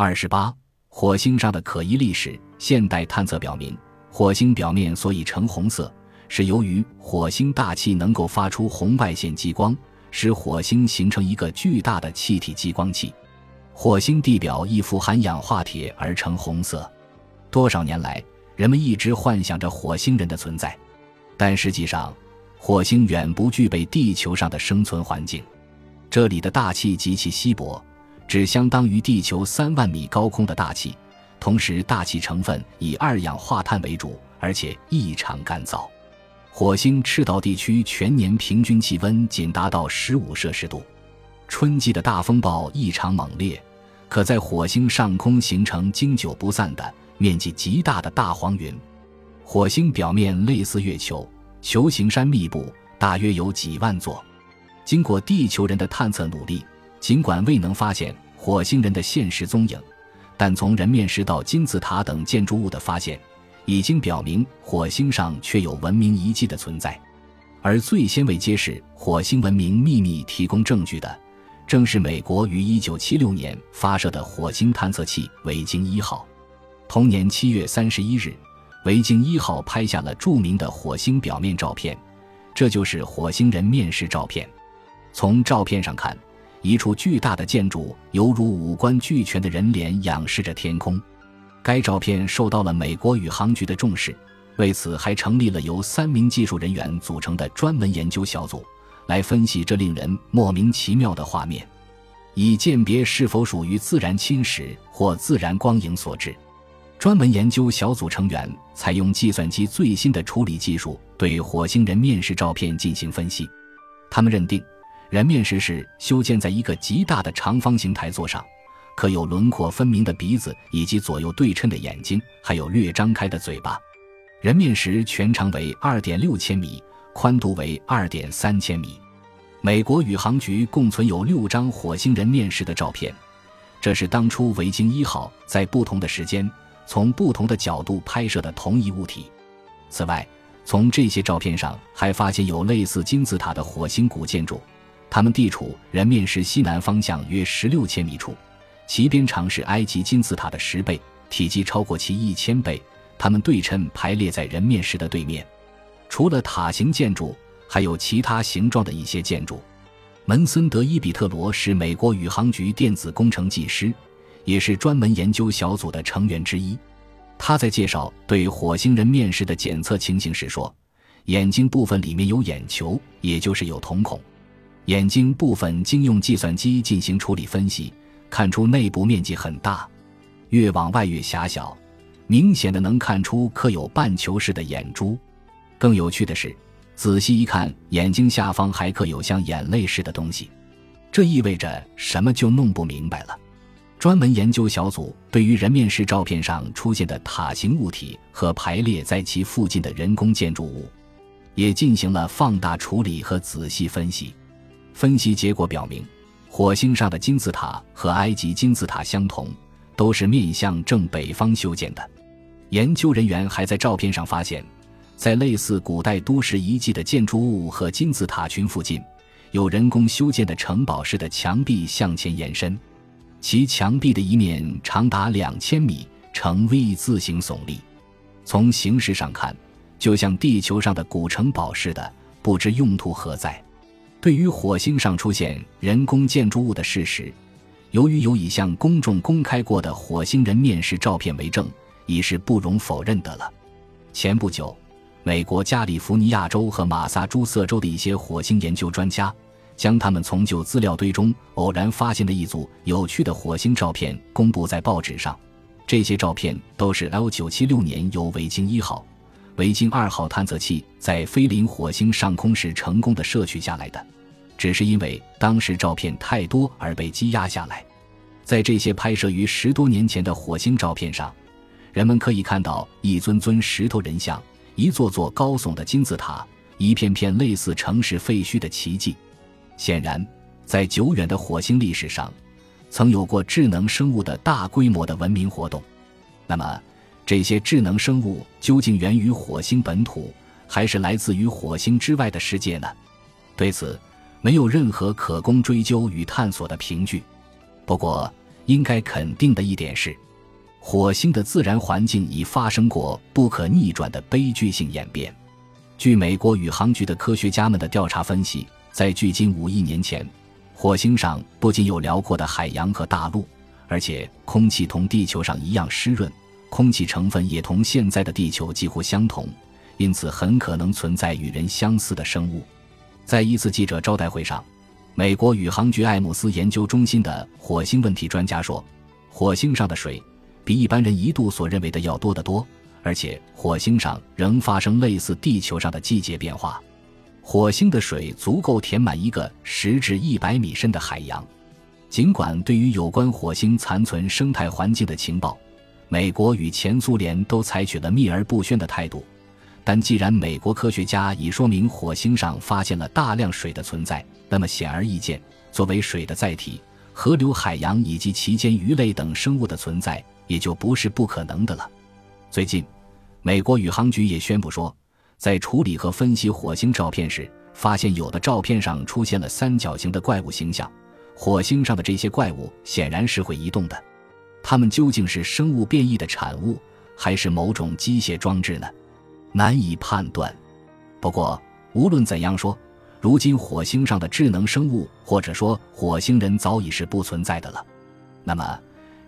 二十八，火星上的可疑历史。现代探测表明，火星表面所以呈红色，是由于火星大气能够发出红外线激光，使火星形成一个巨大的气体激光器。火星地表易富含氧化铁而呈红色。多少年来，人们一直幻想着火星人的存在，但实际上，火星远不具备地球上的生存环境。这里的大气极其稀薄，只相当于地球三万米高空的大气。同时，大气成分以二氧化碳为主，而且异常干燥。火星赤道地区全年平均气温仅达到十五摄氏度。春季的大风暴异常猛烈，可在火星上空形成经久不散的、面积极大的大黄云。火星表面类似月球，球形山密布，大约有几万座。经过地球人的探测努力，尽管未能发现火星人的现实踪影。但从人面石到金字塔等建筑物的发现，已经表明火星上确有文明遗迹的存在。而最先为揭示火星文明秘密提供证据的，正是美国于1976年发射的火星探测器维京一号。同年7月31日，维京一号拍下了著名的火星表面照片，这就是火星人面石照片。从照片上看。一处巨大的建筑，犹如五官俱全的人脸仰视着天空。该照片受到了美国宇航局的重视，为此还成立了由三名技术人员组成的专门研究小组，来分析这令人莫名其妙的画面，以鉴别是否属于自然侵蚀或自然光影所致。专门研究小组成员采用计算机最新的处理技术，对火星人面试照片进行分析。他们认定。人面石是修建在一个极大的长方形台座上，可有轮廓分明的鼻子，以及左右对称的眼睛，还有略张开的嘴巴。人面石全长为二点六千米，宽度为二点三千米。美国宇航局共存有六张火星人面石的照片，这是当初维京一号在不同的时间从不同的角度拍摄的同一物体。此外，从这些照片上还发现有类似金字塔的火星古建筑。它们地处人面石西南方向约十六千米处，其边长是埃及金字塔的十倍，体积超过其一千倍。它们对称排列在人面石的对面。除了塔形建筑，还有其他形状的一些建筑。门森·德伊比特罗是美国宇航局电子工程技师，也是专门研究小组的成员之一。他在介绍对火星人面石的检测情形时说：“眼睛部分里面有眼球，也就是有瞳孔。”眼睛部分经用计算机进行处理分析，看出内部面积很大，越往外越狭小，明显的能看出刻有半球式的眼珠。更有趣的是，仔细一看，眼睛下方还刻有像眼泪似的东西，这意味着什么就弄不明白了。专门研究小组对于人面石照片上出现的塔形物体和排列在其附近的人工建筑物，也进行了放大处理和仔细分析。分析结果表明，火星上的金字塔和埃及金字塔相同，都是面向正北方修建的。研究人员还在照片上发现，在类似古代都市遗迹的建筑物和金字塔群附近，有人工修建的城堡式的墙壁向前延伸，其墙壁的一面长达两千米，呈 V 字形耸立。从形式上看，就像地球上的古城堡似的，不知用途何在。对于火星上出现人工建筑物的事实，由于有已向公众公开过的火星人面试照片为证，已是不容否认的了。前不久，美国加利福尼亚州和马萨诸塞州的一些火星研究专家，将他们从旧资料堆中偶然发现的一组有趣的火星照片公布在报纸上。这些照片都是 L 九七六年由维京一号。维京二号探测器在飞临火星上空时成功的摄取下来的，只是因为当时照片太多而被积压下来。在这些拍摄于十多年前的火星照片上，人们可以看到一尊尊石头人像，一座座高耸的金字塔，一片片类似城市废墟的奇迹。显然，在久远的火星历史上，曾有过智能生物的大规模的文明活动。那么？这些智能生物究竟源于火星本土，还是来自于火星之外的世界呢？对此，没有任何可供追究与探索的凭据。不过，应该肯定的一点是，火星的自然环境已发生过不可逆转的悲剧性演变。据美国宇航局的科学家们的调查分析，在距今五亿年前，火星上不仅有辽阔的海洋和大陆，而且空气同地球上一样湿润，空气成分也同现在的地球几乎相同，因此很可能存在与人相似的生物。在一次记者招待会上。美国宇航局艾姆斯研究中心的火星问题专家说：“火星上的水比一般人一度所认为的要多得多，而且火星上仍发生类似地球上的季节变化。火星的水足够填满一个十至一百米深的海洋。尽管对于有关火星残存生态环境的情报，美国与前苏联都采取了秘而不宣的态度，但既然美国科学家已说明火星上发现了大量水的存在。”那么显而易见，作为水的载体，河流、海洋以及其间鱼类等生物的存在也就不是不可能的了。最近，美国宇航局也宣布说，在处理和分析火星照片时，发现有的照片上出现了三角形的怪物形象。火星上的这些怪物显然是会移动的，它们究竟是生物变异的产物，还是某种机械装置呢？难以判断。不过，无论怎样说。如今火星上的智能生物，或者说火星人早已是不存在的了。那么，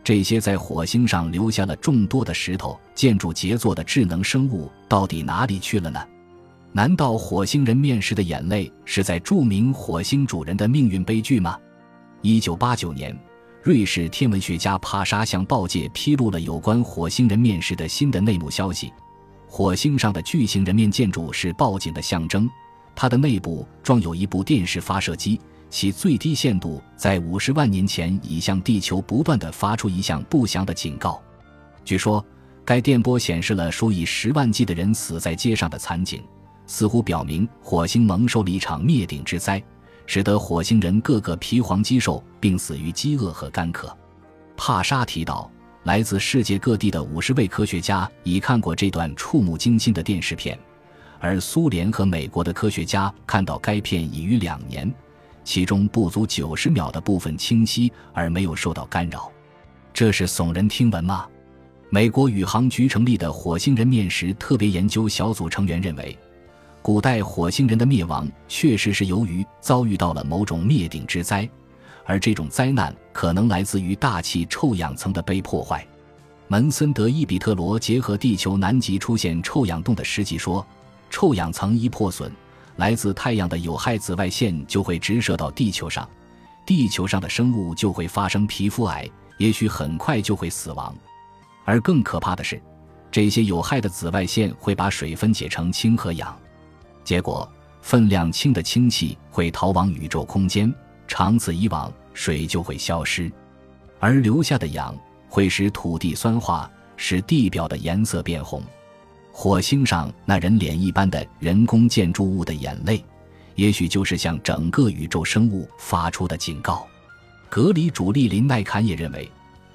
这些在火星上留下了众多的石头、建筑杰作的智能生物到底哪里去了呢？难道火星人面世的眼泪是在注明火星主人的命运悲剧吗？一九八九年，瑞士天文学家帕沙向报界披露了有关火星人面世的新的内幕消息：火星上的巨型人面建筑是报警的象征。它的内部装有一部电视发射机，其最低限度在五十万年前已向地球不断的发出一项不祥的警告。据说，该电波显示了数以十万计的人死在街上的惨景，似乎表明火星蒙受了一场灭顶之灾，使得火星人个个皮黄肌瘦，并死于饥饿和干渴。帕沙提到，来自世界各地的五十位科学家已看过这段触目惊心的电视片。而苏联和美国的科学家看到该片已逾两年，其中不足九十秒的部分清晰而没有受到干扰，这是耸人听闻吗？美国宇航局成立的火星人面食特别研究小组成员认为，古代火星人的灭亡确实是由于遭遇到了某种灭顶之灾，而这种灾难可能来自于大气臭氧层的被破坏。门森德伊比特罗结合地球南极出现臭氧洞的实际说。臭氧层一破损，来自太阳的有害紫外线就会直射到地球上，地球上的生物就会发生皮肤癌，也许很快就会死亡。而更可怕的是，这些有害的紫外线会把水分解成氢和氧，结果分量轻的氢气会逃往宇宙空间，长此以往，水就会消失，而留下的氧会使土地酸化，使地表的颜色变红。火星上那人脸一般的人工建筑物的眼泪，也许就是向整个宇宙生物发出的警告。格里主力林奈坎也认为，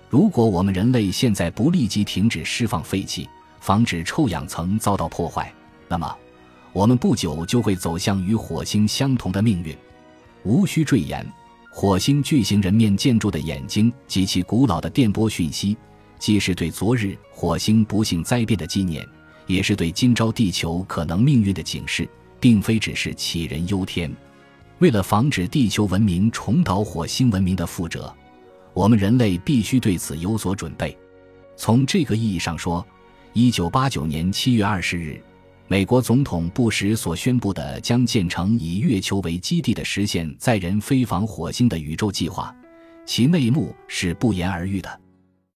如果我们人类现在不立即停止释放废气，防止臭氧层遭到破坏，那么我们不久就会走向与火星相同的命运。无需赘言，火星巨型人面建筑的眼睛及其古老的电波讯息，既是对昨日火星不幸灾变的纪念。也是对今朝地球可能命运的警示，并非只是杞人忧天。为了防止地球文明重蹈火星文明的覆辙，我们人类必须对此有所准备。从这个意义上说，一九八九年七月二十日，美国总统布什所宣布的将建成以月球为基地的实现载人飞访火星的宇宙计划，其内幕是不言而喻的。